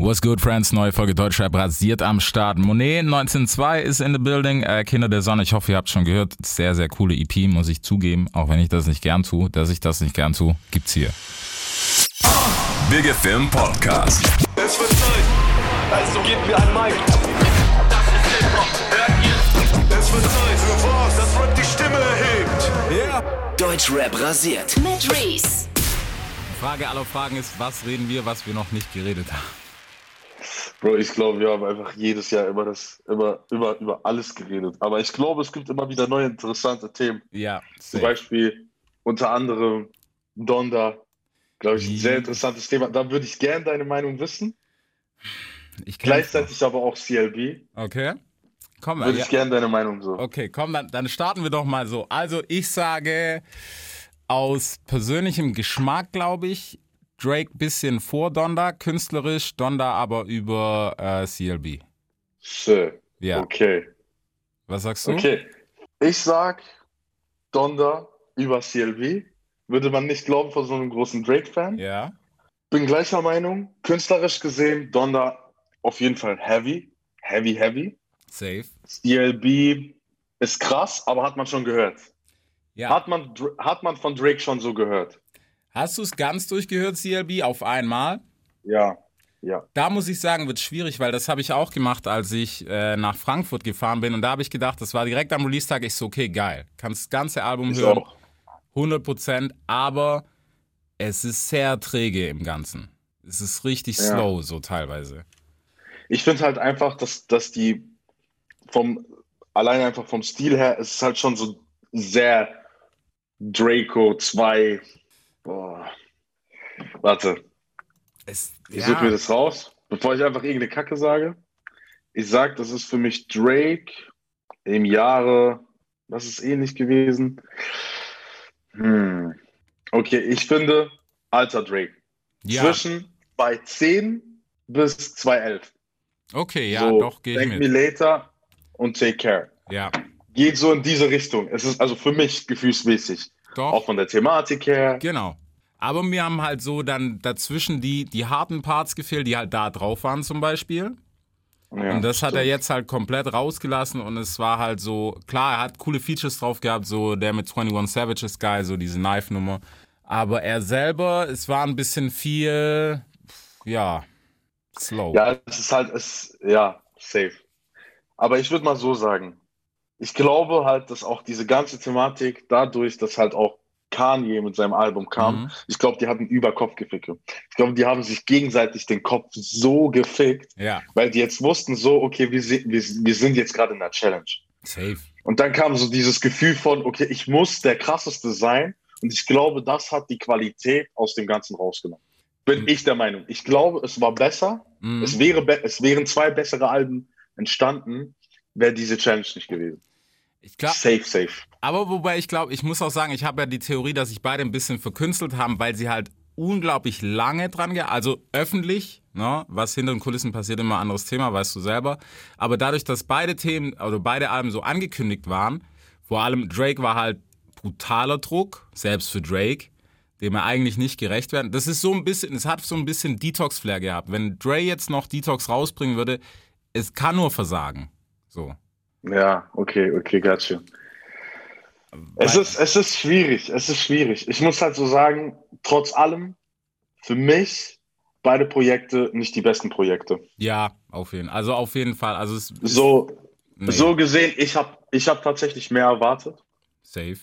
What's good, friends? Neue Folge Deutschrap rasiert am Start. Monet 19.2 ist in the building. Äh, Kinder der Sonne, ich hoffe, ihr habt schon gehört. Sehr, sehr coole EP, muss ich zugeben. Auch wenn ich das nicht gern tue. Dass ich das nicht gern tue, gibt's hier. Big Film Podcast. Es wird Zeit, also gebt mir ein Mic. Das ist Hip-Hop, hört ihr? Es wird Zeit für was, das Rap die Stimme erhebt. Yeah. Deutschrap rasiert. Mit Reese. Frage aller Fragen ist, was reden wir, was wir noch nicht geredet haben? Bro, ich glaube, wir haben einfach jedes Jahr immer das, immer, immer über alles geredet. Aber ich glaube, es gibt immer wieder neue interessante Themen. Ja, Zum safe. Beispiel unter anderem Donda. Glaube ich, ein sehr interessantes Thema. Da würde ich gerne deine Meinung wissen. ich Gleichzeitig aber auch CLB. Okay. Komm, Würde ja. ich gerne deine Meinung so. Okay, komm, dann, dann starten wir doch mal so. Also, ich sage, aus persönlichem Geschmack, glaube ich, Drake bisschen vor Donda, künstlerisch, Donda aber über äh, CLB. Schön. Ja. Okay. Was sagst du? Okay. Ich sag Donda über CLB. Würde man nicht glauben von so einem großen Drake-Fan. Ja. Bin gleicher Meinung. Künstlerisch gesehen, Donda auf jeden Fall heavy. Heavy, heavy. Safe. CLB ist krass, aber hat man schon gehört. Ja. Hat, man, hat man von Drake schon so gehört? Hast du es ganz durchgehört, CLB, auf einmal? Ja. Ja. Da muss ich sagen, wird schwierig, weil das habe ich auch gemacht, als ich äh, nach Frankfurt gefahren bin. Und da habe ich gedacht, das war direkt am Release-Tag. Ich so, okay, geil. Kannst das ganze Album Ich hören. auch. 100 Prozent, aber es ist sehr träge im Ganzen. Es ist richtig Ja. slow, so teilweise. Ich finde halt einfach, dass, dass die vom, allein einfach vom Stil her, es ist halt schon so sehr Draco 2. Boah. Warte, Es, ich suche mir das raus, bevor ich einfach irgendeine Kacke sage. Ich sag, das ist für mich Drake im Jahre, was ist ähnlich gewesen? Hm. Okay, ich finde alter Drake. ja. Zwischen 210 bis 211. Okay, ja, so, doch, gehe ich Thank Me mit. Later und Take Care. Ja, Geht so in diese Richtung. Es ist also für mich gefühlsmäßig. Doch. Auch von der Thematik her. Genau. Aber mir haben halt so dann dazwischen die, die harten Parts gefehlt, die halt da drauf waren zum Beispiel. Ja, Und das hat er stimmt. jetzt halt komplett rausgelassen und es war halt so, klar, er hat coole Features drauf gehabt, so der mit 21 Savages Guy, so diese Knife-Nummer. Aber er selber, es war ein bisschen viel, ja, slow. Ja, es ist halt, es, ja, safe. Aber ich würde mal so sagen, ich glaube halt, dass auch diese ganze Thematik dadurch, dass halt auch Kanye mit seinem Album kam, Mhm. ich glaube, die hatten über Kopfgeficke. Ich glaube, die haben sich gegenseitig den Kopf so gefickt, Ja, weil die jetzt wussten so, okay, wir, sind- wir, wir sind jetzt gerade in der Challenge. safe. Und dann kam so dieses Gefühl von, okay, ich muss der krasseste sein. Und ich glaube, das hat die Qualität aus dem Ganzen rausgenommen. Bin Mhm. ich der Meinung. Ich glaube, es war besser. Mhm. Es, wäre be es wären zwei bessere Alben entstanden, wäre diese Challenge nicht gewesen. Ich glaub, Safe, safe. Aber wobei ich glaube, ich muss auch sagen, ich habe ja die Theorie, dass sich beide ein bisschen verkünstelt haben, weil sie halt unglaublich lange dran also öffentlich, ne, was hinter den Kulissen passiert, immer ein anderes Thema, weißt du selber. Aber dadurch, dass beide Themen oder beide Alben so angekündigt waren, vor allem Drake war halt brutaler Druck, selbst für Drake, dem er eigentlich nicht gerecht werden. Das ist so ein bisschen, es hat so ein bisschen Detox-Flair gehabt. Wenn Dre jetzt noch Detox rausbringen würde, es kann nur versagen. So. Ja, okay, okay, gotcha. Es ist, es ist schwierig, es ist schwierig. Ich muss halt so sagen, trotz allem, für mich beide Projekte nicht die besten Projekte. Ja, auf jeden Also auf jeden Fall. Also es So, nee, so gesehen, ich habe ich hab tatsächlich mehr erwartet. safe.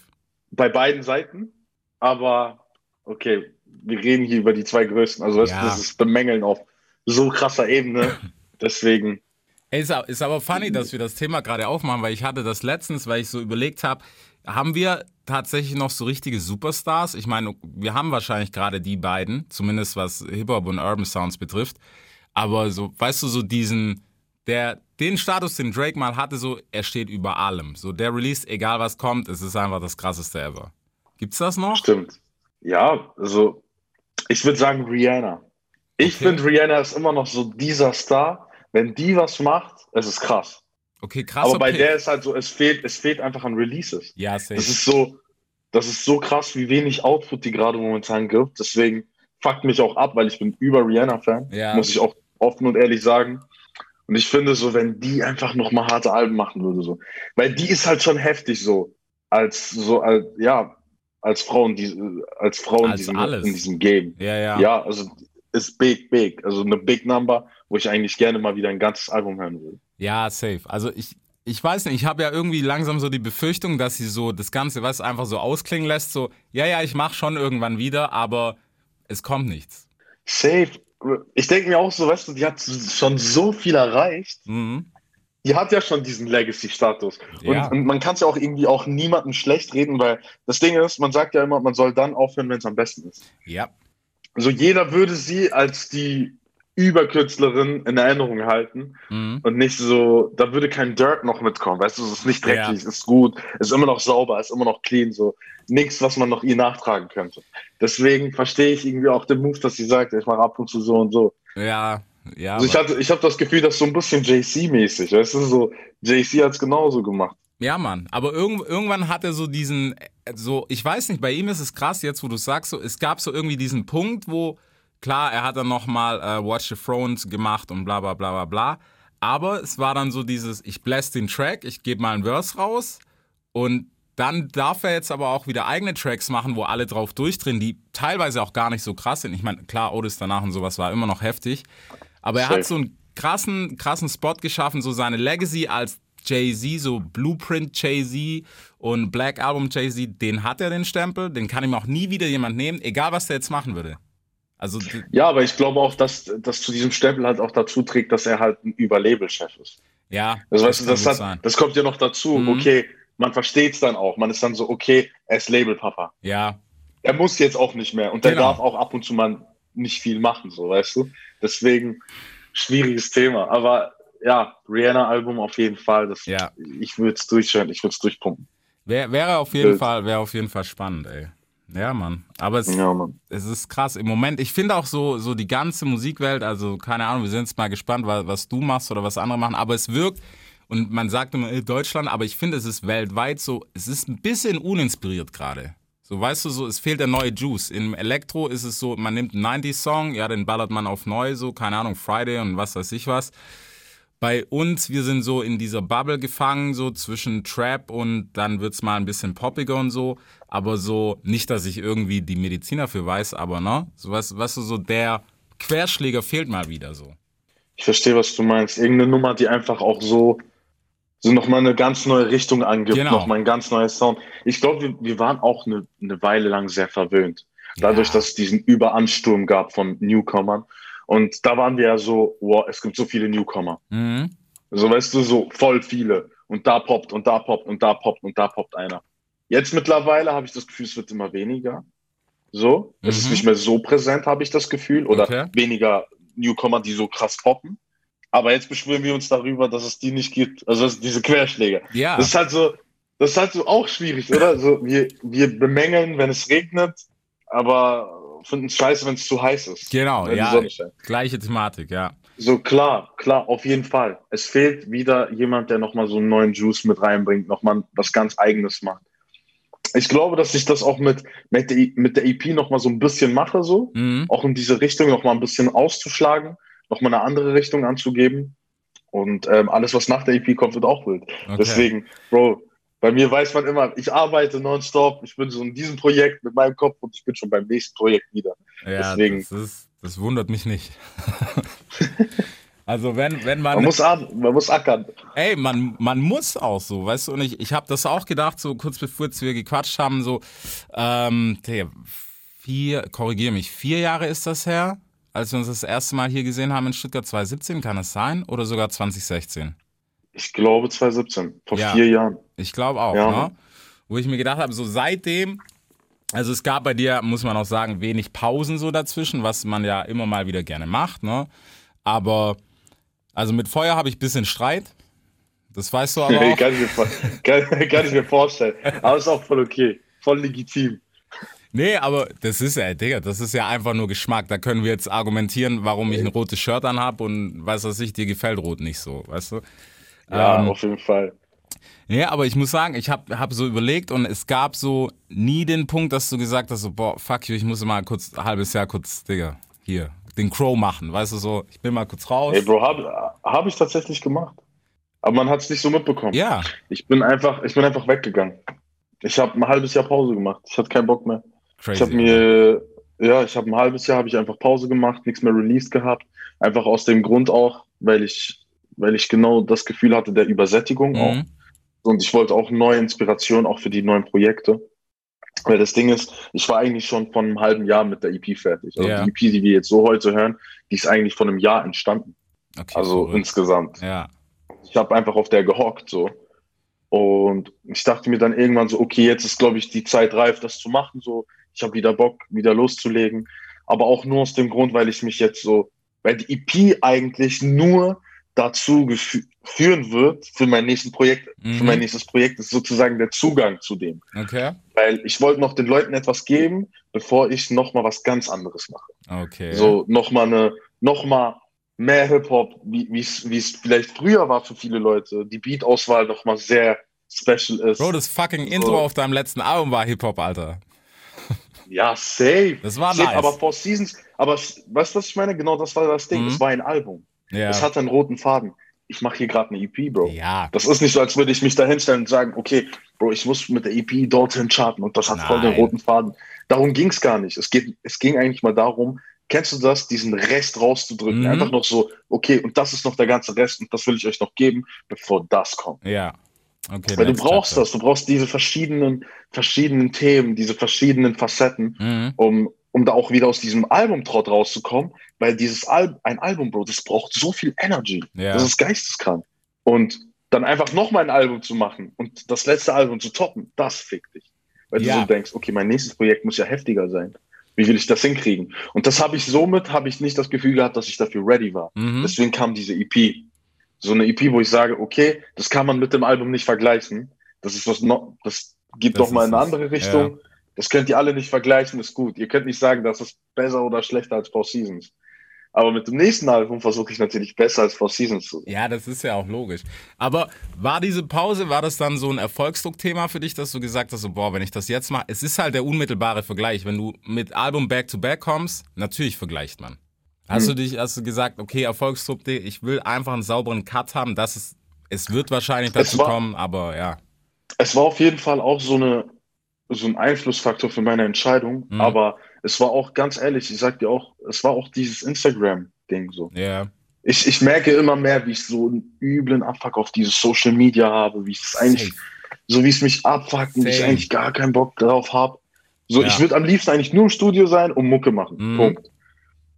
bei beiden Seiten, aber okay, wir reden hier über die zwei größten. Also das, Ja. das ist Bemängeln auf so krasser Ebene. Deswegen, ist, ist aber funny, dass wir das Thema gerade aufmachen, weil ich hatte das letztens, weil ich so überlegt habe, haben wir tatsächlich noch so richtige Superstars? Ich meine, wir haben wahrscheinlich gerade die beiden, zumindest was Hip-Hop und Urban Sounds betrifft. Aber so, weißt du, so diesen, der, den Status, den Drake mal hatte, so, er steht über allem. So, der Release, egal was kommt, es ist einfach das krasseste ever. Gibt's das noch? stimmt. Ja, also ich würde sagen Rihanna. Ich Okay. finde, Rihanna ist immer noch so dieser Star. Wenn die was macht, es ist krass. Okay, krasser aber bei Pick. der ist halt so, es fehlt, es fehlt einfach an Releases. Ja, safe. Das ist so, das ist so krass, wie wenig Output die gerade momentan gibt. Deswegen fuckt mich auch ab, weil ich bin über Rihanna-Fan. Ja. Muss ich auch offen und ehrlich sagen. Und ich finde so, wenn die einfach nochmal harte Alben machen würde, so. Weil die ist halt schon heftig so. Als so, als, ja, als Frau in, die, als Frau in, Als diesem, in diesem Game. Ja, ja. Ja, also ist big, big. Also eine Big Number, wo ich eigentlich gerne mal wieder ein ganzes Album hören will. Ja, safe. Also ich, ich weiß nicht, ich habe ja irgendwie langsam so die Befürchtung, dass sie so das Ganze, was einfach so ausklingen lässt, so, ja, ja, ich mache schon irgendwann wieder, aber es kommt nichts. Safe. Ich denke mir auch so, weißt du, die hat schon so viel erreicht. Mhm. Die hat ja schon diesen Legacy-Status. Ja. Und, und man kann es ja auch irgendwie auch niemandem schlecht reden, weil das Ding ist, man sagt ja immer, man soll dann aufhören, wenn es am besten ist. Ja. Also jeder würde sie als die Überkünstlerin in Erinnerung halten Mhm. und nicht so, da würde kein Dirt noch mitkommen, weißt du, es ist nicht dreckig, Ja. es ist gut, es ist immer noch sauber, es ist immer noch clean, so nichts, was man noch ihr nachtragen könnte. Deswegen verstehe ich irgendwie auch den Move, dass sie sagt, ich mache ab und zu so und so. Ja, ja. Also ich hatte, ich habe das Gefühl, das ist so ein bisschen JC-mäßig, weißt du, so JC hat es genauso gemacht. Ja, Mann. Aber irgend, irgendwann hat er so diesen, äh, so, ich weiß nicht, bei ihm ist es krass, jetzt wo du sagst, so, es gab so irgendwie diesen Punkt, wo, klar, er hat dann nochmal äh, Watch the Thrones gemacht und bla bla bla bla bla. Aber es war dann so dieses, ich bless den Track, ich gebe mal ein Verse raus und dann darf er jetzt aber auch wieder eigene Tracks machen, wo alle drauf durchdrehen, die teilweise auch gar nicht so krass sind. Ich meine, klar, Otis danach und sowas war immer noch heftig. Aber er Safe. hat so einen krassen, krassen Spot geschaffen, so seine Legacy als Jay-Z, so Blueprint Jay-Z und Black Album Jay-Z, den hat er den Stempel, den kann ihm auch nie wieder jemand nehmen, egal was der jetzt machen würde. Also, Ja, aber ich glaube auch, dass das zu diesem Stempel halt auch dazu trägt, dass er halt ein Überlabelchef ist. ja, Das, weißt du, das, hat, das kommt ja noch dazu. Mhm. Okay, man versteht es dann auch. Man ist dann so, okay, er ist Labelpapa. Ja, Er muss jetzt auch nicht mehr und der Genau. darf auch ab und zu mal nicht viel machen, so weißt du. Deswegen schwieriges Thema. Aber ja, Rihanna-Album auf jeden Fall. Das, Ja. Ich würde es durchhören, ich würde es durchpumpen. wär, wäre auf jeden Wild. Fall, wäre auf jeden Fall spannend, ey. Ja, Mann. Aber es, Ja, Mann. es ist krass. Im Moment, ich finde auch so, so die ganze Musikwelt, also keine Ahnung, wir sind jetzt mal gespannt, was, was du machst oder was andere machen, aber es wirkt, und man sagt immer äh, Deutschland, aber ich finde, es ist weltweit so, es ist ein bisschen uninspiriert gerade. So, weißt du, so, es fehlt der neue Juice. Im Elektro ist es so, man nimmt einen 90s-Song, ja, den ballert man auf neu, so, keine Ahnung, Friday und was weiß ich was. Bei uns, wir sind so in dieser Bubble gefangen, so zwischen Trap und dann wird's mal ein bisschen poppiger und so. Aber so, nicht, dass ich irgendwie die Medizin dafür weiß, aber ne? So was, du, so der Querschläger fehlt mal wieder so. Ich verstehe, was du meinst. Irgendeine Nummer, die einfach auch so, so nochmal eine ganz neue Richtung angibt, Genau. nochmal ein ganz neues Sound. Ich glaube, wir, wir waren auch eine, eine Weile lang sehr verwöhnt. Dadurch, Ja. dass es diesen Überansturm gab von Newcomern. Und da waren wir ja so, wow, es gibt so viele Newcomer. Mhm. So, weißt du, so voll viele. Und da poppt und da poppt und da poppt und da poppt einer. Jetzt mittlerweile habe ich das Gefühl, es wird immer weniger. So, es ist Mhm. nicht mehr so präsent, habe ich das Gefühl. Oder Okay. weniger Newcomer, die so krass poppen. Aber jetzt beschwören wir uns darüber, dass es die nicht gibt. Also diese Querschläge. Ja, Das ist halt so, das ist halt so auch schwierig, oder? So, wir, wir bemängeln, wenn es regnet, aber finden es scheiße, wenn es zu heiß ist. genau, die ja, gleiche Thematik, ja. So klar, klar, auf jeden Fall. Es fehlt wieder jemand, der nochmal so einen neuen Juice mit reinbringt, nochmal was ganz Eigenes macht. Ich glaube, dass ich das auch mit, mit, der, mit der EP nochmal so ein bisschen mache, so. Mhm. Auch in diese Richtung nochmal ein bisschen auszuschlagen, nochmal eine andere Richtung anzugeben. Und ähm, alles, was nach der EP kommt, wird auch wild. Okay. Deswegen, Bro, bei mir weiß man immer, ich arbeite nonstop, ich bin so in diesem Projekt mit meinem Kopf und ich bin schon beim nächsten Projekt wieder. Ja, deswegen- das, ist, das wundert mich nicht. also wenn, wenn man, Man muss, man muss ackern. ey, man, man muss auch so, weißt du, und ich, ich habe das auch gedacht, so kurz bevor wir gequatscht haben, so, ähm, vier, korrigiere mich, vier Jahre ist das her, als wir uns das erste Mal hier gesehen haben in Stuttgart 2017, kann es sein? Oder sogar 2016? Ich glaube 2017, vor Ja. vier Jahren. Ich glaube auch, Ja. ne? Wo ich mir gedacht habe, so seitdem, also es gab bei dir, muss man auch sagen, wenig Pausen so dazwischen, was man ja immer mal wieder gerne macht, ne? Aber, also mit Feuer habe ich ein bisschen Streit. Das weißt du aber auch. kann, ich mir, kann, kann ich mir vorstellen. Aber ist auch voll okay. Voll legitim. Nee, aber das ist ja, Digga, das ist ja einfach nur Geschmack. Da können wir jetzt argumentieren, warum ich ein rotes Shirt anhab und weiß was ich, dir gefällt rot nicht so, weißt du? Ja, Ähm, auf jeden Fall. Nee, aber ich muss sagen, ich habe hab so überlegt und es gab so nie den Punkt, dass du gesagt hast, so, boah, fuck you, ich muss mal kurz ein halbes Jahr kurz, Digga, hier, den Crow machen, weißt du, so, ich bin mal kurz raus. Ey, Bro, habe hab ich tatsächlich gemacht. Aber man hat es nicht so mitbekommen. Ja, Ich bin einfach, ich bin einfach weggegangen. Ich habe ein halbes Jahr Pause gemacht. Ich hatte keinen Bock mehr. Ich crazy. habe mir, ja, ich habe ein halbes Jahr habe ich einfach Pause gemacht, nichts mehr released gehabt. Einfach aus dem Grund auch, weil ich, weil ich genau das Gefühl hatte der Übersättigung auch. mhm. Und ich wollte auch neue Inspiration auch für die neuen Projekte. Weil das Ding ist, ich war eigentlich schon von einem halben Jahr mit der EP fertig. Also Ja. die EP, die wir jetzt so heute hören, die ist eigentlich von einem Jahr entstanden. okay, Also verrückt. insgesamt. ja, Ich habe einfach auf der gehockt so. Und ich dachte mir dann irgendwann so, okay, jetzt ist, glaube ich, die Zeit reif, das zu machen. So, ich habe wieder Bock, wieder loszulegen. Aber auch nur aus dem Grund, weil ich mich jetzt so, weil die EP eigentlich nur dazu führen wird für mein nächstes Projekt, für Mhm. mein nächstes Projekt ist sozusagen der Zugang zu dem. okay, Weil ich wollte noch den Leuten etwas geben, bevor ich noch mal was ganz anderes mache. okay. So noch mal eine, noch mal mehr Hip-Hop, wie es vielleicht früher war für viele Leute. Die Beat-Auswahl noch mal sehr special ist. Bro, das fucking Intro So. auf deinem letzten Album war Hip-Hop, Alter. ja, safe. Das war safe. nice. Aber Four Seasons, aber weißt du, was ich meine? Genau, das war das Ding. Mhm. Es war ein Album. Ja. Es hat einen roten Faden. Ich mache hier gerade eine EP, Bro. ja. Das ist nicht so, als würde ich mich da hinstellen und sagen, okay, Bro, ich muss mit der EP dorthin charten und das hat voll den Nein. roten Faden. Darum ging es gar nicht. Es, geht, es ging eigentlich mal darum, kennst du das, diesen Rest rauszudrücken? Mhm. Einfach noch so, okay, und das ist noch der ganze Rest und das will ich euch noch geben, bevor das kommt. Ja. Okay. Weil du brauchst chapter. das, du brauchst diese verschiedenen, verschiedenen Themen, diese verschiedenen Facetten, Mhm. um, um da auch wieder aus diesem Albumtrott rauszukommen, weil dieses Al ein Album, Bro, das braucht so viel Energy. Ja. Das ist geisteskrank. Und dann einfach nochmal ein Album zu machen und das letzte Album zu toppen, das fickt dich. Weil Ja. du so denkst, okay, mein nächstes Projekt muss ja heftiger sein. Wie will ich das hinkriegen? Und das habe ich somit, habe ich nicht das Gefühl gehabt, dass ich dafür ready war. Mhm. Deswegen kam diese EP. So eine EP, wo ich sage, okay, das kann man mit dem Album nicht vergleichen. Das ist was noch, das geht Das doch mal in eine andere Richtung. Das könnt ihr alle nicht vergleichen, ist gut. Ihr könnt nicht sagen, das ist besser oder schlechter als Four Seasons. Aber mit dem nächsten Album versuche ich natürlich besser als Four Seasons zu sein. Ja, das ist ja auch logisch. Aber war diese Pause, war das dann so ein Erfolgsdruckthema für dich, dass du gesagt hast, so, boah, wenn ich das jetzt mache, es ist halt der unmittelbare Vergleich. Wenn du mit Album Back-to-Back kommst, natürlich vergleicht man. Hast Hm. du dich, hast du gesagt, okay, Erfolgsdruck, ich will einfach einen sauberen Cut haben, das ist, es wird wahrscheinlich dazu war- kommen, aber ja. Es war auf jeden Fall auch so eine, so ein Einflussfaktor für meine Entscheidung. Mhm. Aber es war auch ganz ehrlich, ich sag dir auch, es war auch dieses Instagram-Ding so. Ja, Ich, ich merke immer mehr, wie ich so einen üblen Abfuck auf dieses Social Media habe, wie ich es eigentlich, so wie es mich abfuckt und ich eigentlich gar keinen Bock drauf habe. So, Ja. ich würde am liebsten eigentlich nur im Studio sein und Mucke machen. Mhm. Punkt.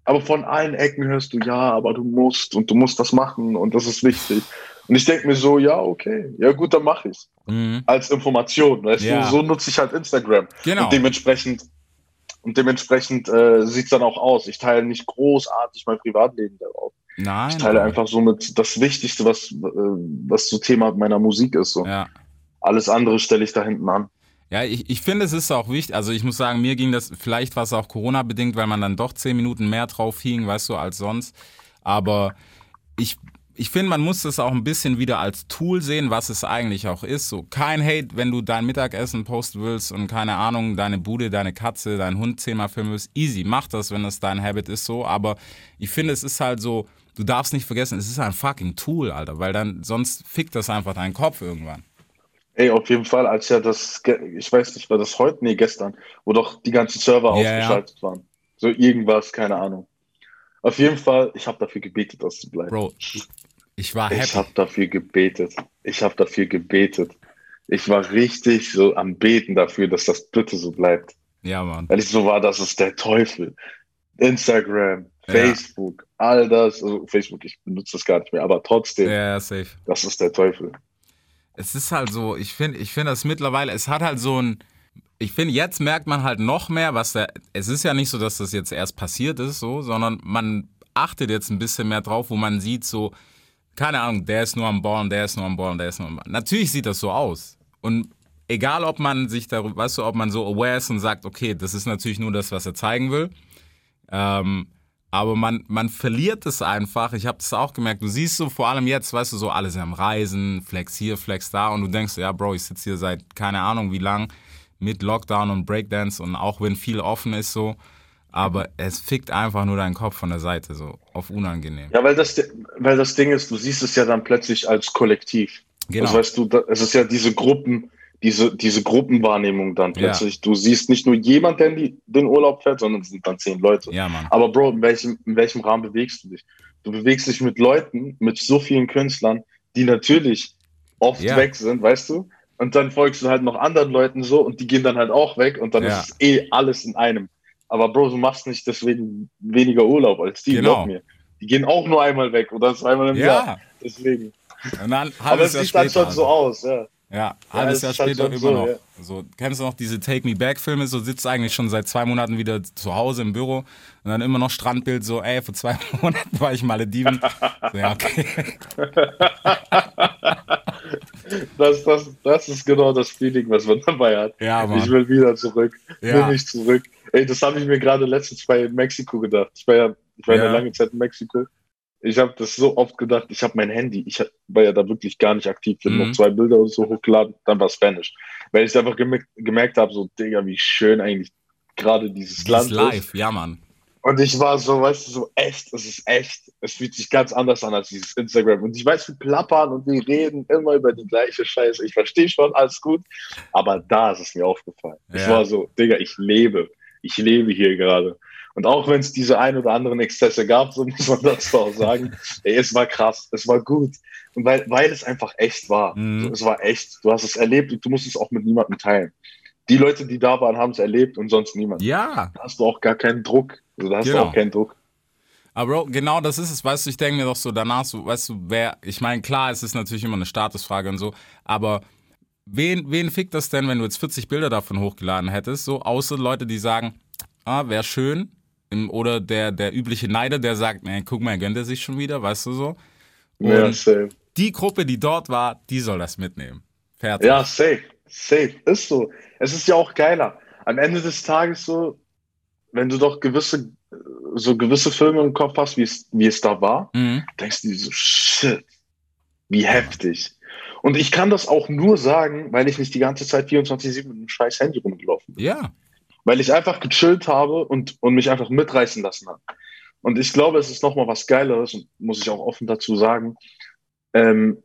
Aber von allen Ecken hörst du, ja, aber du musst und du musst das machen und das ist wichtig. Und ich denke mir so, ja, okay, ja gut, dann mache ich's. Mhm. Als Information, weißt Ja. du, so nutze ich halt Instagram. Genau. Und dementsprechend, und dementsprechend äh, sieht's dann auch aus. Ich teile nicht großartig mein Privatleben darauf. Nein. Ich teile aber- einfach somit das Wichtigste, was, äh, was so Thema meiner Musik ist. So. Ja. Alles andere stelle ich da hinten an. Ja, ich, ich finde, es ist auch wichtig. Also ich muss sagen, mir ging das, vielleicht war es auch Corona-bedingt, weil man dann doch zehn Minuten mehr drauf hing, weißt du, als sonst. Aber ich, ich finde, man muss das auch ein bisschen wieder als Tool sehen, was es eigentlich auch ist. So kein Hate, wenn du dein Mittagessen posten willst und keine Ahnung, deine Bude, deine Katze, dein Hund zehnmal filmen willst. Easy, mach das, wenn das dein Habit ist so. Aber ich finde, es ist halt so, du darfst nicht vergessen, es ist ein fucking Tool, Alter, weil dann sonst fickt das einfach deinen Kopf irgendwann. Ey, auf jeden Fall, als ja das, ich weiß nicht, war das heute? Nee, gestern, wo doch die ganzen Server Ja, ja. ausgeschaltet waren. So irgendwas, keine Ahnung. Auf jeden Fall, ich habe dafür gebetet, das zu bleiben. Bro, ich, ich war Ich happy. habe dafür gebetet. Ich habe dafür gebetet. Ich war richtig so am Beten dafür, dass das bitte so bleibt. Ja, Mann. Weil ich so war, das ist der Teufel. Instagram, Ja. Facebook, all das. Also Facebook, ich benutze das gar nicht mehr, aber trotzdem, Ja, ja, safe. das ist der Teufel. Es ist halt so, ich finde, ich finde das mittlerweile, es hat halt so ein, ich finde, jetzt merkt man halt noch mehr, was da, es ist ja nicht so, dass das jetzt erst passiert ist, so, sondern man achtet jetzt ein bisschen mehr drauf, wo man sieht, so, keine Ahnung, der ist nur am Ballen, der ist nur am Ballen, der ist nur am Ballen. Natürlich sieht das so aus. Und egal, ob man sich darüber, weißt du, ob man so aware ist und sagt, okay, das ist natürlich nur das, was er zeigen will. Ähm, aber man, man verliert es einfach. Ich habe das auch gemerkt. Du siehst so vor allem jetzt, weißt du, so alle sind am Reisen, Flex hier, Flex da. Und du denkst, ja, Bro, ich sitze hier seit keine Ahnung wie lang mit Lockdown und Breakdance und auch wenn viel offen ist so. Aber es fickt einfach nur deinen Kopf von der Seite, so auf unangenehm. Ja, weil das, weil das Ding ist, du siehst es ja dann plötzlich als Kollektiv. Genau. Das weißt du, da, es ist ja diese Gruppen, diese, diese Gruppenwahrnehmung dann Ja. plötzlich. Du siehst nicht nur jemand, der in den Urlaub fährt, sondern es sind dann zehn Leute. Ja, Mann. Aber Bro, in welchem, in welchem Rahmen bewegst du dich? Du bewegst dich mit Leuten, mit so vielen Künstlern, die natürlich oft Ja. weg sind, weißt du? Und dann folgst du halt noch anderen Leuten so und die gehen dann halt auch weg und dann Ja. ist es eh alles in einem. Aber Bro, du machst nicht deswegen weniger Urlaub als die, Genau. glaub mir. Die gehen auch nur einmal weg oder zweimal im Jahr. Ja, Deswegen. und dann Aber es Jahr sieht dann später. schon so Alter. aus, ja. Ja, halbes es Jahr halt später schon immer so, noch. ja. So, kennst du noch diese Take Me Back Filme? So sitzt du eigentlich schon seit zwei Monaten wieder zu Hause im Büro und dann immer noch Strandbild, so, ey, vor zwei Monaten war ich Malediven. So, ja, okay. Das, das, das ist genau das Feeling, was man dabei hat. Ja, Mann. Ich will wieder zurück. Ja. Nimm mich zurück. Ey, das habe ich mir gerade letztens bei Mexiko gedacht. Ich war ja, ich war ja eine lange Zeit in Mexiko. Ich habe das so oft gedacht, ich habe mein Handy, ich war ja da wirklich gar nicht aktiv, bin Mhm. noch zwei Bilder und so hochgeladen, dann war Spanish. Weil ich einfach gemerkt, gemerkt habe, so, Digga, wie schön eigentlich gerade dieses Das Land ist ist. live, ja, Mann. Und ich war so, weißt du, so echt, es ist echt. Es fühlt sich ganz anders an als dieses Instagram. Und ich weiß, wir plappern und wir reden immer über die gleiche Scheiße. Ich verstehe schon, alles gut. Aber da ist es mir aufgefallen. Es Ja. war so, Digga, ich lebe. Ich lebe hier gerade. Und auch wenn es diese ein oder anderen Exzesse gab, so muss man das auch sagen, ey, es war krass, es war gut. Und weil, weil es einfach echt war. Mhm. So, es war echt. Du hast es erlebt und du musst es auch mit niemandem teilen. Die Leute, die da waren, haben es erlebt und sonst niemand. Ja, Da hast du auch gar keinen Druck. Also da hast Genau. du auch keinen Druck. aber Bro, genau das ist es, weißt du, ich denke mir doch so danach, so, weißt du, wer, ich meine, klar, es ist natürlich immer eine Statusfrage und so, aber wen, wen fickt das denn, wenn du jetzt 40 Bilder davon hochgeladen hättest, so, außer Leute, die sagen, ah, wäre schön, oder der, der übliche Neider, der sagt, nee, guck mal, gönnt er sich schon wieder, weißt du so. Und Ja, safe. die Gruppe, die dort war, die soll das mitnehmen. Fertig. Ja, safe. Safe. Ist so. Es ist ja auch geiler. Am Ende des Tages so, wenn du doch gewisse, so gewisse Filme im Kopf hast, wie es, wie es da war, Mhm. denkst du dir so, shit, wie heftig. Und ich kann das auch nur sagen, weil ich nicht die ganze Zeit 24-7 mit einem scheiß Handy rumgelaufen bin. Ja, Weil ich einfach gechillt habe und, und mich einfach mitreißen lassen habe. Und ich glaube, es ist nochmal was Geileres, und muss ich auch offen dazu sagen. Ähm,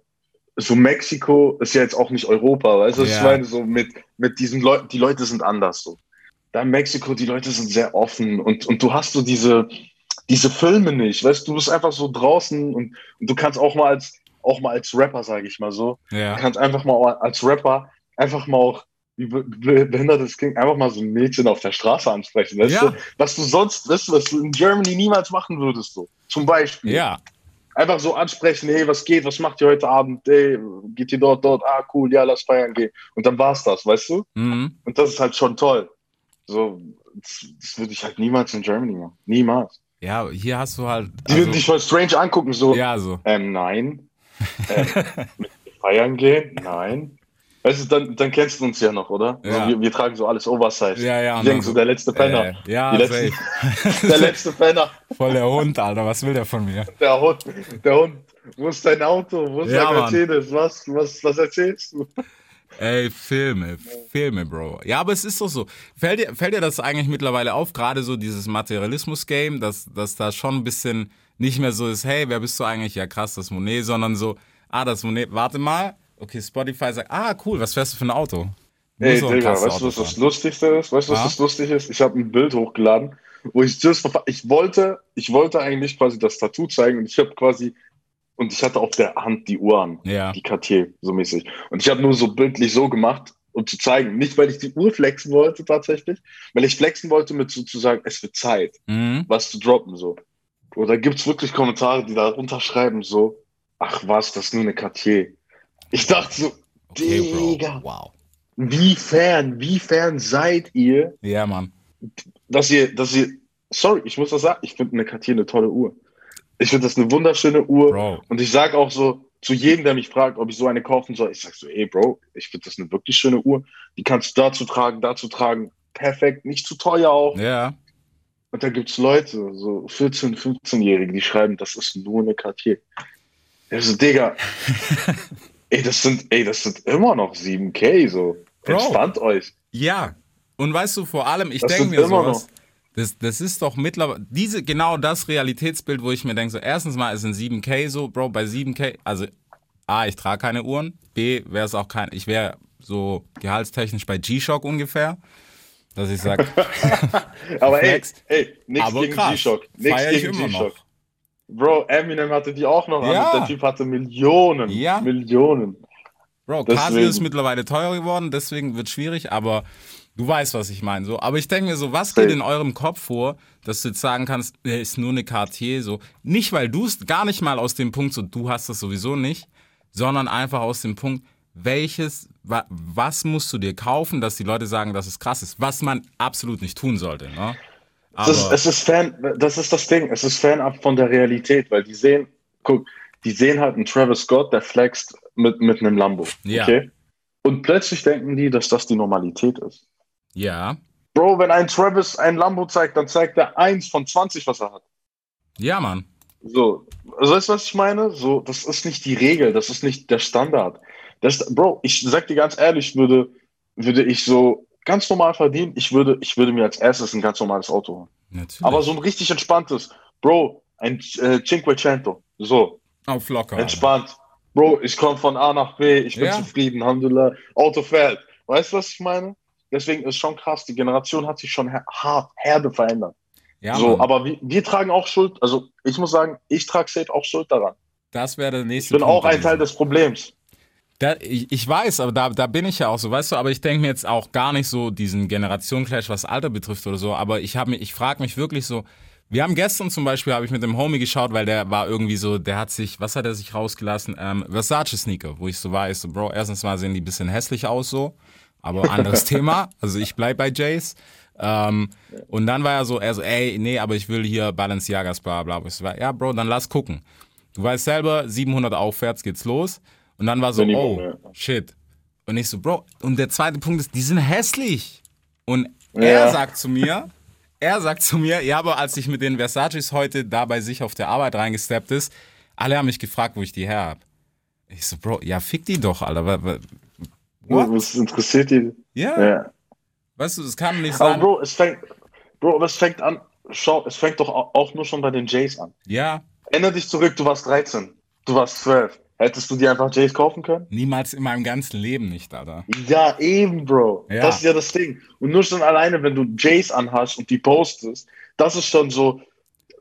so Mexiko ist ja jetzt auch nicht Europa, weißt du, Ja. ich meine? So mit, mit diesen Leuten, die Leute sind anders so. Da in Mexiko, die Leute sind sehr offen und, und du hast so diese, diese Filme nicht, weißt du, du bist einfach so draußen und, und du kannst auch mal als, auch mal als Rapper, sage ich mal so, ja. Du kannst einfach mal als Rapper einfach mal auch, wie be- be- behindert das klingt, einfach mal so ein Mädchen auf der Straße ansprechen. Weißt Ja. du, was du sonst, weißt du, was du in Germany niemals machen würdest, so. Zum Beispiel. Ja, Einfach so ansprechen, hey, was geht, was macht ihr heute Abend? Hey, geht ihr dort, dort? Ah, cool, ja, lass feiern gehen. Und dann war's das, weißt du? mhm. Und das ist halt schon toll. So, das, das würde ich halt niemals in Germany machen. Niemals. ja, hier hast du halt. Die würden dich voll strange angucken, so, ja, so. ähm, nein. Mit feiern gehen? Nein. Weißt du, dann, dann kennst du uns ja noch, oder? Ja. So, wir, wir tragen so alles Oversize. Ja, ja. Ich denke so, der letzte Penner. Äh, ja, letzten-. Der letzte Penner. Voll der Hund, Alter. Was will der von mir? Der Hund. Der Hund. Wo ist dein Auto? Wo ist Ja, dein. Mercedes? Was, was, was erzählst du? Ey, Filme, Filme, Bro. Ja, aber es ist doch so. Fällt dir, fällt dir das eigentlich mittlerweile auf, gerade so dieses Materialismus-Game, dass, dass da schon ein bisschen nicht mehr so ist, hey, wer bist du eigentlich? Ja, krass, das Monet, sondern so, ah, das Monet, warte mal. Okay, Spotify sagt, ah, cool, was fährst du für ein Auto? Ey, so Digga, weißt du, was das. Lustigste ist? Weißt du, was Ja? das Lustige ist? Ich habe ein Bild hochgeladen, wo ich just, ich wollte, ich wollte eigentlich quasi das Tattoo zeigen und ich habe quasi, und ich hatte auf der Hand die Uhr an. Ja, die Cartier, so mäßig. Und ich habe nur so bildlich so gemacht, um zu zeigen, nicht weil ich die Uhr flexen wollte tatsächlich, weil ich flexen wollte mit sozusagen, es wird Zeit, mhm. was zu droppen so. Oder gibt's wirklich Kommentare, die da runterschreiben so, ach was, das ist nur eine Cartier. Ich dachte so, okay, Digga. Bro. Wow. wie fern, wie fern seid ihr, Ja, Mann. dass ihr, dass ihr, sorry, ich muss das sagen, ich finde eine Cartier eine tolle Uhr. Ich finde das eine wunderschöne Uhr. Bro. Und ich sage auch so zu jedem, der mich fragt, ob ich so eine kaufen soll, ich sag so, ey Bro, ich finde das eine wirklich schöne Uhr. Die kannst du dazu tragen, dazu tragen. Perfekt, nicht zu teuer auch. Ja. Und da gibt's Leute, so 14-, 15-Jährige, die schreiben, das ist nur eine Cartier. Ich so, Digga, ey, das sind, ey, das sind immer noch 7K, so. Bro. Entspannt euch. Ja. Und weißt du, vor allem, ich denke mir sowas. Das, das ist doch mittlerweile, diese, genau das Realitätsbild, wo ich mir denke, so, erstens mal ist ein 7K so, Bro, bei 7K, also A, ich trage keine Uhren, B, wäre es auch kein, ich wäre so gehaltstechnisch bei G-Shock ungefähr, dass ich sage, Aber ey, ey, nichts aber gegen G-Shock. Nichts gegen immer G-Shock. noch. Bro, Eminem hatte die auch noch Ja. an. Der Typ hatte Millionen. Ja. Millionen. Bro, Deswegen. Casio ist mittlerweile teurer geworden, deswegen wird schwierig, aber du weißt, was ich meine. So. Aber ich denke mir so, was geht Safe. in eurem Kopf vor, dass du jetzt sagen kannst, er ist nur eine Cartier, so. Nicht, weil du es gar nicht mal aus dem Punkt, so, du hast das sowieso nicht, sondern einfach aus dem Punkt, welches, wa, was musst du dir kaufen, dass die Leute sagen, dass es krass ist, was man absolut nicht tun sollte, ne? Es ist, es ist Fan, das ist das Ding. Es ist fernab von der Realität, weil die sehen, guck, die sehen halt einen Travis Scott, der flext mit, mit einem Lambo. Ja. Okay? Und plötzlich denken die, dass das die Normalität ist. ja, Bro, wenn ein Travis ein Lambo zeigt, dann zeigt er eins von 20, was er hat. ja, Mann. So, also weißt du, was ich meine? So, das ist nicht die Regel, das ist nicht der Standard. Das, Bro, ich sag dir ganz ehrlich, würde, würde ich so ganz normal verdienen, ich würde, ich würde mir als erstes ein ganz normales Auto holen. Natürlich. Aber so ein richtig entspanntes, Bro, ein äh, Cinquecento, so, auf locker. Alter. entspannt. Bro, ich komme von A nach B, ich bin Ja. zufrieden, Alhamdulillah, Auto fährt. Weißt du, was ich meine? Deswegen ist schon krass, die Generation hat sich schon her hart, herde verändert. Ja, so, Mann. aber wir, wir tragen auch Schuld, also ich muss sagen, ich trage safe auch Schuld daran. das wäre der Ich nächste bin Punkt auch ein. Teil des Problems. Da, ich, ich weiß, aber da, da bin ich ja auch so, weißt du, aber ich denke mir jetzt auch gar nicht so diesen Generationenclash, was Alter betrifft oder so, aber ich mich, ich frage mich wirklich so, wir haben gestern zum Beispiel, habe ich mit dem Homie geschaut, weil der war irgendwie so, der hat sich, was hat er sich rausgelassen? Ähm, Versace-Sneaker, wo ich so war, ich so, Bro, erstens mal sehen die ein bisschen hässlich aus so, aber anderes Thema, also ich bleib bei Jays. Ähm, und dann war er so, er so, ey, nee, aber ich will hier Balenciagas, bla bla. Ich so, ja, Bro, dann lass gucken. Du weißt selber, 700 aufwärts geht's los. Und dann war so, Minimum, oh, ja. shit. Und ich so, Bro, und der zweite Punkt ist, die sind hässlich. Und Ja. er sagt zu mir, er sagt zu mir, ja, aber als ich mit den Versaces heute da bei sich auf der Arbeit reingesteppt ist, alle haben mich gefragt, wo ich die her hab. Ich so, Bro, ja, fick die doch, Alter. What? Was interessiert die? Ja, Ja. weißt du, es kann nicht Aber sein. Bro, es fängt, Bro, aber es fängt an, schau, es fängt doch au- auch nur schon bei den Jays an. Ja, Erinner dich zurück, du warst 13, du warst 12. Hättest du dir einfach Jays kaufen können? niemals in meinem ganzen Leben nicht, Alter. Ja, eben, Bro. Ja. Das ist ja das Ding. Und nur schon alleine, wenn du Jays anhast und die postest, das ist schon so,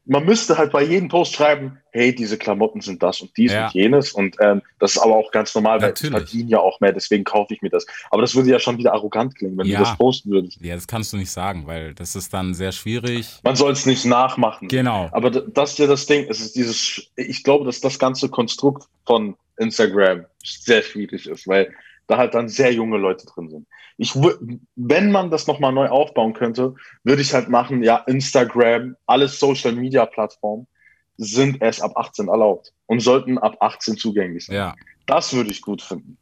man müsste halt bei jedem Post schreiben, hey, diese Klamotten sind das und dies Ja. und jenes. Und ähm, das ist aber auch ganz normal, weil ich Natürlich. verdiene ja auch mehr, deswegen kaufe ich mir das. Aber das würde ja schon wieder arrogant klingen, wenn Ja. du das posten würdest. Ja, das kannst du nicht sagen, weil das ist dann sehr schwierig. Man soll es nicht nachmachen. Genau. Aber das ist ja das Ding. Es ist dieses, ich glaube, dass das ganze Konstrukt von Instagram sehr schwierig ist, weil da halt dann sehr junge Leute drin sind. Ich, wenn man das nochmal neu aufbauen könnte, würde ich halt machen, ja, Instagram, alle Social Media Plattformen sind erst ab 18 erlaubt und sollten ab 18 zugänglich sein. Ja. Das würde ich gut finden.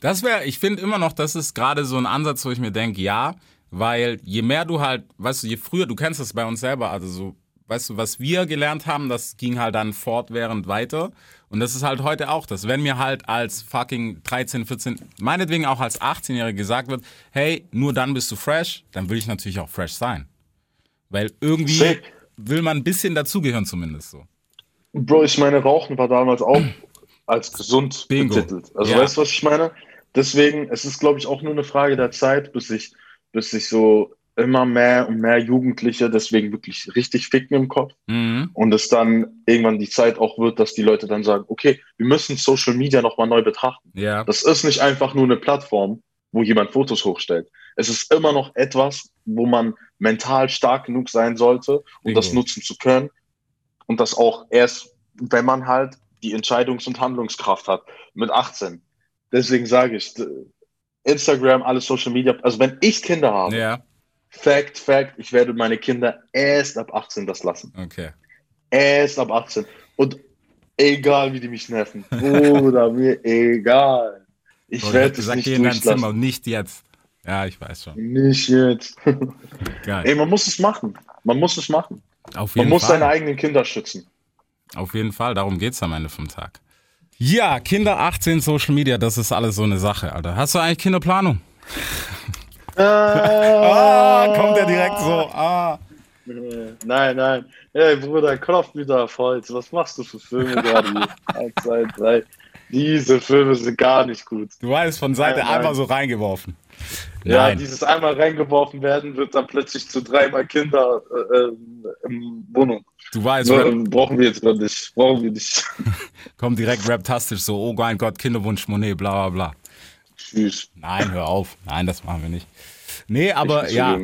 Das wäre, ich finde immer noch, das ist gerade so ein Ansatz, wo ich mir denke, ja, weil je mehr du halt, weißt du, je früher, du kennst das bei uns selber, also so, weißt du, was wir gelernt haben, das ging halt dann fortwährend weiter. Und das ist halt heute auch das. Wenn mir halt als fucking 13, 14, meinetwegen auch als 18-Jähriger gesagt wird, hey, nur dann bist du fresh, dann will ich natürlich auch fresh sein. Weil irgendwie Sick. will man ein bisschen dazugehören zumindest so. Bro, ich meine, Rauchen war damals auch als gesund Bingo. betitelt. Also Ja. weißt du, was ich meine? Deswegen, es ist, glaube ich, auch nur eine Frage der Zeit, bis sich, bis sich so immer mehr und mehr Jugendliche deswegen wirklich richtig ficken im Kopf Mhm. und es dann irgendwann die Zeit auch wird, dass die Leute dann sagen, okay, wir müssen Social Media nochmal neu betrachten. Ja. Das ist nicht einfach nur eine Plattform, wo jemand Fotos hochstellt. Es ist immer noch etwas, wo man mental stark genug sein sollte, um Bingo. das nutzen zu können. Und das auch erst, wenn man halt die Entscheidungs- und Handlungskraft hat mit 18. Deswegen sage ich, Instagram, alles Social Media, also wenn ich Kinder habe, Ja. Fact, Fact, ich werde meine Kinder erst ab 18 das lassen. Okay. Erst ab 18. Und egal, wie die mich nerven. Bruder, mir egal. Ich So, werde es gesagt, nicht geh in dein Zimmer und nicht jetzt. Ja, ich weiß schon. Nicht jetzt. Geil. Ey, man muss es machen. Man muss es machen. Auf Man jeden muss Fall. seine eigenen Kinder schützen. Auf jeden Fall, darum geht's am Ende vom Tag. Ja, Kinder 18, Social Media, das ist alles so eine Sache, Alter. Hast du eigentlich Kinderplanung? Ah, kommt er direkt so. Ah. Nein, nein. Ey, Bruder, klopf wieder auf Holz. Was machst du für Filme gerade? Eins, zwei, drei. Diese Filme sind gar nicht gut. Du weißt, von Seite Nein, nein. einfach so reingeworfen. Ja, Nein. dieses einmal reingeworfen werden wird dann plötzlich zu dreimal Kinder äh, äh, in Wohnung. Du weißt, Rap, ähm, brauchen wir jetzt gerade nicht. Brauchen wir nicht. kommt direkt raptastisch so, oh mein Gott, Kinderwunsch, Monet, bla bla bla. Tschüss. Nein, hör auf. Nein, das machen wir nicht. Nee, aber ja,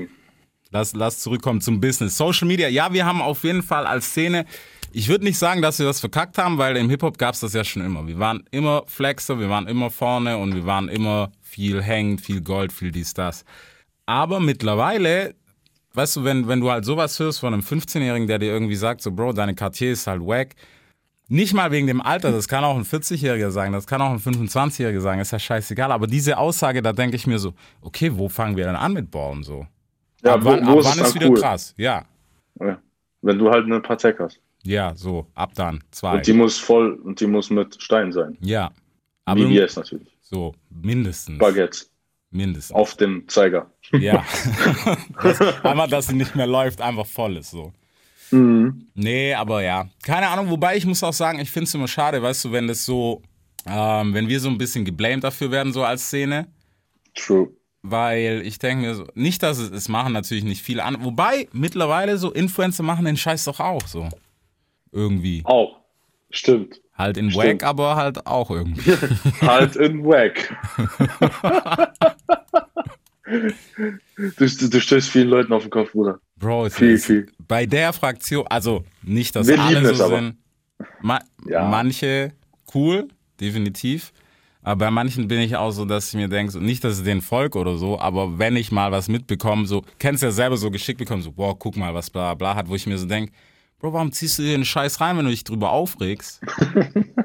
lass, lass zurückkommen zum Business. Social Media, ja, wir haben auf jeden Fall als Szene, ich würde nicht sagen, dass wir das verkackt haben, weil im Hip-Hop gab es das ja schon immer. Wir waren immer Flexer, wir waren immer vorne und wir waren immer viel hängen, viel Gold, viel dies, das. Aber mittlerweile, weißt du, wenn, wenn du halt sowas hörst von einem 15-Jährigen, der dir irgendwie sagt, so, Bro, deine Cartier ist halt wack, nicht mal wegen dem Alter, das kann auch ein 40-Jähriger sagen, das kann auch ein 25-Jähriger sagen, ist ja scheißegal. Aber diese Aussage, da denke ich mir so, okay, wo fangen wir denn an mit Ballen so? Ja, ab wo, wann, wo ab ist wann ist wieder cool? krass? Ja, Ja. Wenn du halt eine Patek hast. ja, so, ab dann, zwei. Und die muss voll und die muss mit Stein sein. ja, aber BBS natürlich. so, mindestens. Baguettes. Mindestens. Auf dem Zeiger. Ja. das, einmal, dass sie nicht mehr läuft, einfach voll ist so. Mhm. Nee, aber ja. Keine Ahnung, wobei ich muss auch sagen, ich finde es immer schade, weißt du, wenn das so, ähm, wenn wir so ein bisschen geblamed dafür werden, so als Szene. True. Weil ich denke mir so, nicht, dass es, es machen natürlich nicht viele an. Wobei, mittlerweile so Influencer machen den Scheiß doch auch so. Irgendwie. Auch. Stimmt. Halt in Stimmt. Wack, aber halt auch irgendwie. halt in Wack. du, du, du stößt vielen Leuten auf den Kopf, Bruder. Bro, es Viel, ist, viel. bei der Fraktion, also nicht, dass Wir alle so sind. Ma Ja. Manche cool, definitiv. Aber bei manchen bin ich auch so, dass ich mir denke, so, nicht, dass es den Volk oder so, aber wenn ich mal was mitbekomme, so, kennst ja selber so geschickt bekommen, so, boah, guck mal, was bla bla hat, wo ich mir so denke, Bro, warum ziehst du dir den Scheiß rein, wenn du dich drüber aufregst?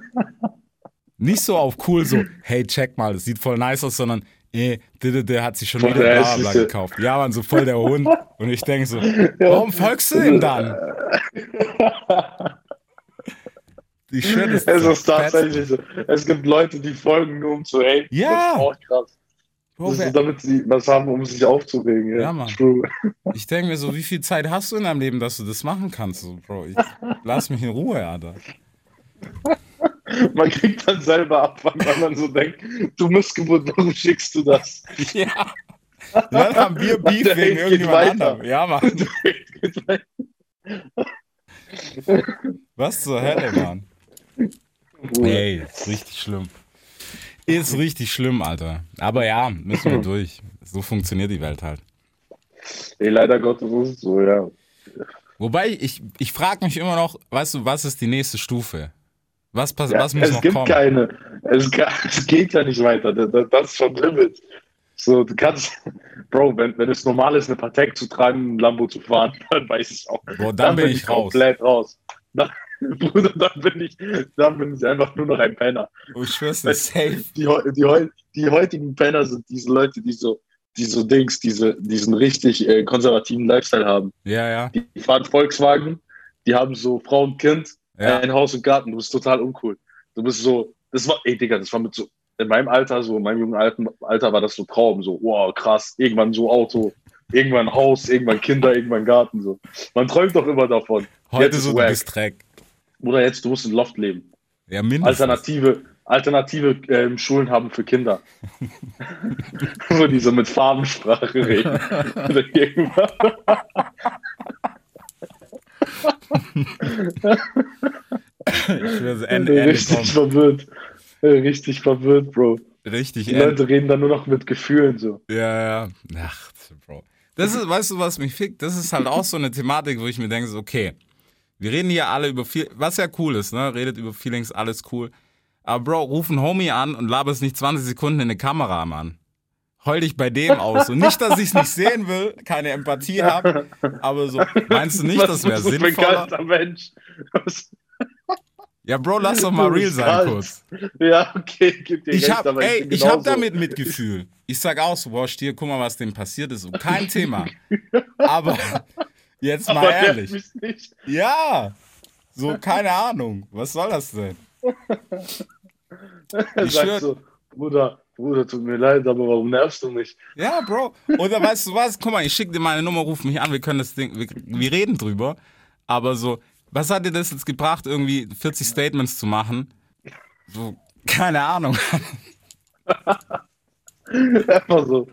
nicht so auf cool, so, hey, check mal, das sieht voll nice aus, sondern, eh, der, der hat sich schon Voll wieder der bla bla gekauft. Ja, man, so voll der Hund. Und ich denke so, warum folgst du ihm dann? Schön ist Es ist tatsächlich so. Es gibt Leute, die folgen nur um zu haten. Ja. Das ist auch krass. Bro, Das ist, damit sie was haben, um sich aufzuregen. Ja, Ja, Mann. True. Ich denke mir so, wie viel Zeit hast du in deinem Leben, dass du das machen kannst? So, Bro, ich, lass mich in Ruhe, Alter. Man kriegt dann selber ab, wann man dann so denkt, du Missgeburt, warum schickst du das? Ja. Dann haben wir Beef Der wegen irgendjemand weiter. anderem. Ja, Mann. Was zur Hölle, Mann? Ey, ist richtig schlimm. Ist richtig schlimm, Alter. Aber ja, müssen wir durch. So funktioniert die Welt halt. Ey, leider Gottes ist es so, ja. Wobei, ich, ich frage mich immer noch, weißt du, was ist die nächste Stufe? Was, pass ja was muss es noch gibt kommen? keine. Es, es geht ja nicht weiter. Das, das, ist schon Limit. So, du kannst, Bro, wenn, wenn es normal ist, eine Patek zu tragen, ein Lambo zu fahren, dann weiß ich auch. Boah, dann bin ich raus. komplett raus. Dann, Bruder, dann bin ich, dann bin ich einfach nur noch ein Penner. Oh, ich schwör's dir, safe. Die, die, die heutigen Penner sind diese Leute, die so, die so Dings, diese, diesen richtig äh, konservativen Lifestyle haben. Ja, ja. Die fahren Volkswagen, die haben so Frau und Kind, Ja. ein Haus und Garten. Du bist total uncool. Du bist so, das war, ey Digga, das war mit so, in meinem Alter, so in meinem jungen Alter war das so Traum, so, wow, krass, irgendwann so Auto, irgendwann Haus, irgendwann Kinder, irgendwann Garten, so. Man träumt doch immer davon. Heute Jetzt ist so, du bist Dreck. Oder jetzt, du musst in Loft leben. Ja, mindestens. Alternative, alternative ähm, Schulen haben für Kinder. Wo die so mit Farbensprache reden. Ich schwör's, Ende, Ende Richtig kommt. verwirrt. Richtig verwirrt, Bro. Richtig, Die. Leute reden dann nur noch mit Gefühlen so. Ja, ja. Ach, Bro. Das ist, weißt du, was mich fickt? Das ist halt auch so eine Thematik, wo ich mir denke, so, okay, wir reden hier alle über viel, was ja cool ist, ne? Redet über Feelings, alles cool. Aber Bro, ruf einen Homie an und laberst nicht 20 Sekunden in eine Kamera, Mann. Heul dich bei dem aus. Und nicht, dass ich es nicht sehen will, keine Empathie habe, aber so, meinst du nicht, das wäre ein sinnvoller? kalter Mensch? Ja, Bro, lass doch mal real sein kalt. kurz. Ja, okay, gib dir Ich recht, hab, aber ey, bin ich hab damit Mitgefühl. Ich sag auch so, boah, Stier, guck mal, was dem passiert ist. Kein Thema. Aber jetzt mal Aber ehrlich. Ja. So, keine Ahnung. Was soll das denn? Ich schwör- so, Bruder, Bruder, tut mir leid, aber warum nervst du mich? Ja, Bro. Oder weißt du was? Guck mal, ich schicke dir meine Nummer, ruf mich an, wir können das Ding, wir, wir reden drüber. Aber so, was hat dir das jetzt gebracht, irgendwie 40 Statements zu machen? So, keine Ahnung. Einfach so,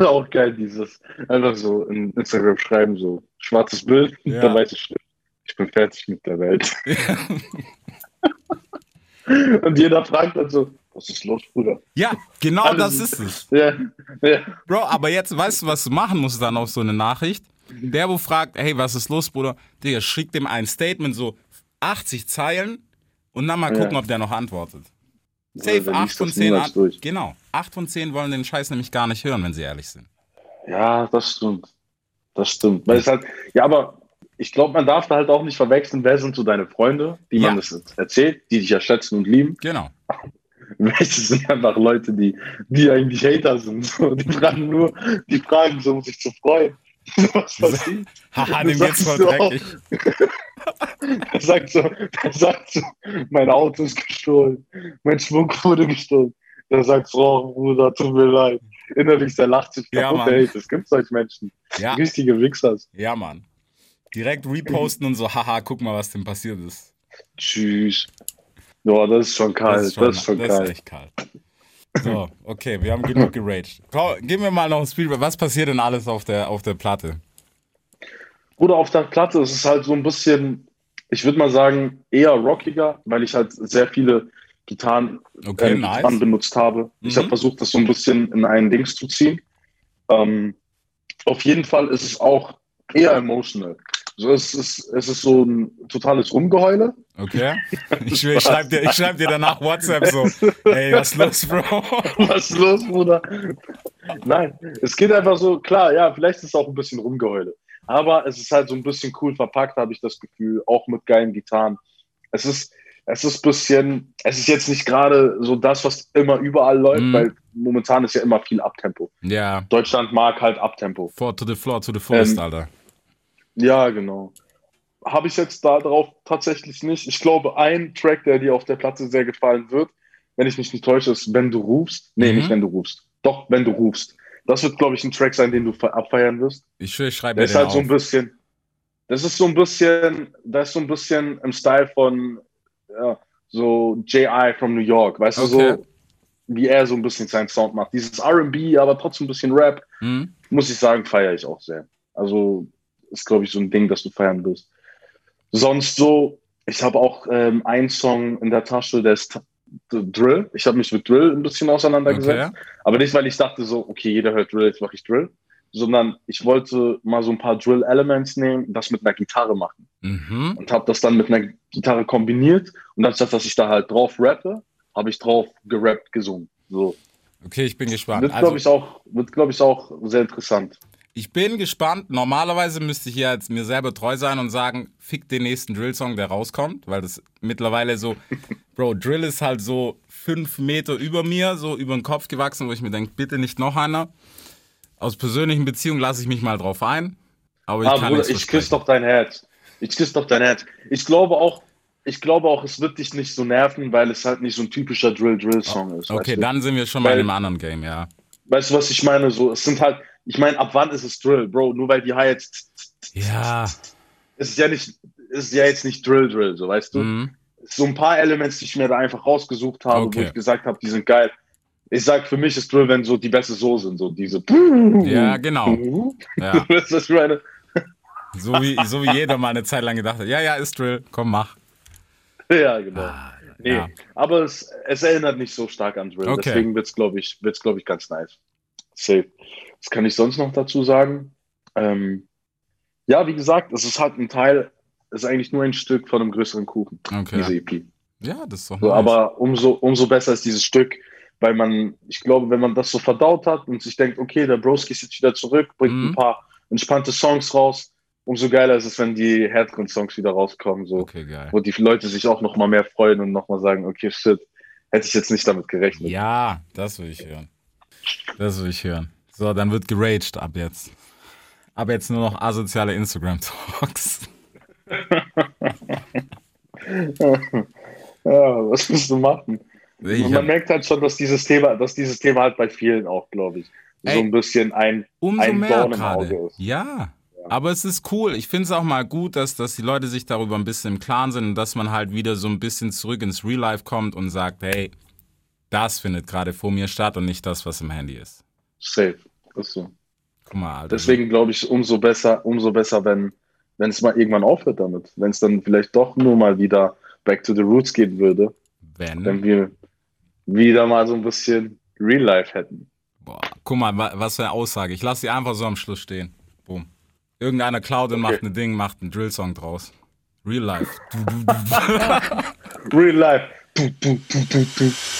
auch geil, dieses, einfach so in Instagram schreiben, so schwarzes Bild, Ja. dann weiß ich, ich bin fertig mit der Welt. Und jeder fragt dann so, was ist los, Bruder? Ja, genau Alles- das ist es. Ja, ja, Bro, aber jetzt weißt du, was du machen musst dann auf so eine Nachricht? Der, wo fragt, hey, was ist los, Bruder? Digga, schick dem ein Statement, so 80 Zeilen und dann mal Ja. gucken, ob der noch antwortet. Safe, der 8 liest von das 10 niemals an. durch. Genau. 8 von 10 wollen den Scheiß nämlich gar nicht hören, wenn sie ehrlich sind. Ja, das stimmt. Das stimmt. Weil es halt, ja, aber ich glaube, man darf da halt auch nicht verwechseln, wer sind so deine Freunde, die Ja. man das erzählt, die dich ja schätzen und lieben. Genau. Welche sind einfach Leute, die, die eigentlich Hater sind. So, die fragen nur, die fragen so, um sich zu freuen. Was passiert? Haha, dem geht's voll so auch. dreckig. Er sagt so, er sagt so, mein Auto ist gestohlen, mein Schmuck wurde gestohlen. Er sagt so, oh, Bruder, tut mir leid. Innerlich, der lacht sich Ja, kaputt. Ey, das gibt's solche Menschen. Ja, Richtige Wichsers. ja, Mann. Direkt reposten und so, haha, guck mal, was denn passiert ist. Tschüss. Ja, das ist schon kalt. Das ist schon, das kalt. ist echt kalt. So, okay, wir haben genug geraged. Gib mir mal noch ein Spiel. Was passiert denn alles auf der, auf der Platte? Oder auf der Platte ist es halt so ein bisschen, ich würde mal sagen, eher rockiger, weil ich halt sehr viele Gitarren, Okay, äh, nice. Gitarren benutzt habe. Ich Mhm. habe versucht, das so ein bisschen in einen Dings zu ziehen. Ähm, auf jeden Fall ist es auch eher emotional. So, es, ist, es ist so ein totales Rumgeheule. Okay. Ich, ich schreibe dir, ich schreib dir danach WhatsApp so, ey, was los, Bro? Was ist los, Bruder? Nein, es geht einfach so, klar, ja, vielleicht ist es auch ein bisschen Rumgeheule. Aber es ist halt so ein bisschen cool verpackt, habe ich das Gefühl, auch mit geilen Gitarren. Es ist, es ist ein bisschen, es ist jetzt nicht gerade so das, was immer überall läuft, Mhm. weil momentan ist ja immer viel Abtempo. Ja, Deutschland mag halt Abtempo. four to the floor, to the fullest, Ähm, Alter. Ja, genau. Habe ich jetzt da drauf tatsächlich nicht. Ich glaube, ein Track, der dir auf der Platte sehr gefallen wird, wenn ich mich nicht täusche, ist Wenn du rufst. Nee, Mhm. nicht wenn du rufst. Doch, wenn du rufst. Das wird, glaube ich, ein Track sein, den du fe- abfeiern wirst. Ich, schreibe mir ist den halt auf. so ein bisschen, das ist so ein bisschen, das ist so ein bisschen im Style von ja, so J.I. from New York, weißt du, Okay. so wie er so ein bisschen seinen Sound macht. Dieses R&B, aber trotzdem ein bisschen Rap, Hm? muss ich sagen, feiere ich auch sehr. Also ist, glaube ich, so ein Ding, das du feiern wirst. Sonst so, ich habe auch ähm, einen Song in der Tasche, der ist Drill. Ich habe mich mit Drill ein bisschen auseinandergesetzt. Okay. Aber nicht, weil ich dachte so, okay, jeder hört Drill, jetzt mache ich Drill. Sondern ich wollte mal so ein paar Drill-Elements nehmen, das mit einer Gitarre machen. Mhm. Und habe das dann mit einer Gitarre kombiniert. Und anstatt, dass ich da halt drauf rappe, habe ich drauf gerappt, gesungen. So. Okay, ich bin gespannt. Wird, Also, glaube ich, auch, wird, glaube ich, auch sehr interessant. Ich bin gespannt. Normalerweise müsste ich ja jetzt mir selber treu sein und sagen, fick den nächsten Drill-Song, der rauskommt, weil das mittlerweile so, Bro, Drill ist halt so fünf Meter über mir, so über den Kopf gewachsen, wo ich mir denke, bitte nicht noch einer. Aus persönlichen Beziehungen lasse ich mich mal drauf ein. Aber ich Ah, kann Bruder, ich küsse doch dein Herz. Ich küsse doch dein Herz. Ich glaube auch, ich glaube auch, es wird dich nicht so nerven, weil es halt nicht so ein typischer Drill-Drill-Song ist. Okay, weißt du? dann sind wir schon mal Weil- in einem anderen Game, ja. Weißt du, was ich meine? So, es sind halt, ich meine, ab wann ist es Drill, Bro? Nur weil die Hi jetzt. Ja. Es ist ja nicht, es ist ja jetzt nicht Drill-Drill, so weißt du? Mhm. So ein paar Elements, die ich mir da einfach rausgesucht habe, Okay. wo ich gesagt habe, die sind geil. Ich sag, für mich ist Drill, wenn so die Beste so sind, so diese. Ja, genau. Ja. Ich meine? So wie, so wie jeder mal eine Zeit lang gedacht hat, ja, ja, ist Drill, komm, mach. Ja, genau. Nee, ja. aber es, es erinnert nicht so stark an Drill. Okay. Deswegen wird es, glaube ich, wird's, glaub ich, ganz nice. Safe. Was kann ich sonst noch dazu sagen? Ähm, ja, wie gesagt, es ist halt ein Teil, es ist eigentlich nur ein Stück von einem größeren Kuchen, Okay. diese EP. Ja, das ist doch So, nice. aber umso, umso besser ist dieses Stück, weil man, ich glaube, wenn man das so verdaut hat und sich denkt, okay, der Broski ist jetzt wieder zurück, bringt Mhm. ein paar entspannte Songs raus, umso geiler ist es, wenn die härteren Songs wieder rauskommen. So Okay, geil. wo die Leute sich auch noch mal mehr freuen und noch mal sagen, okay, shit, hätte ich jetzt nicht damit gerechnet. Ja, das will ich hören. Das will ich hören. So, dann wird geraged ab jetzt. Ab jetzt nur noch asoziale Instagram-Talks. Ja, was musst du machen? Ich man hab, merkt halt schon, dass dieses Thema, dass dieses Thema halt bei vielen auch, glaube ich, so Ey, ein bisschen ein, umso ein mehr Dorn im Auge gerade. ist. Ja. Aber es ist cool. Ich finde es auch mal gut, dass, dass die Leute sich darüber ein bisschen im Klaren sind und dass man halt wieder so ein bisschen zurück ins Real Life kommt und sagt, hey, das findet gerade vor mir statt und nicht das, was im Handy ist. Safe. Ist so. Guck mal, Alter. Deswegen glaube ich, umso besser, umso besser, wenn, wenn es mal irgendwann aufhört damit. Wenn es dann vielleicht doch nur mal wieder back to the roots gehen würde, wenn wenn. wir wieder mal so ein bisschen Real Life hätten. Boah, guck mal, wa- was für eine Aussage. Ich lasse sie einfach so am Schluss stehen. Boom. Irgendeiner klaut und macht ein Ding, macht einen Drill-Song draus. Real Life. Real Life.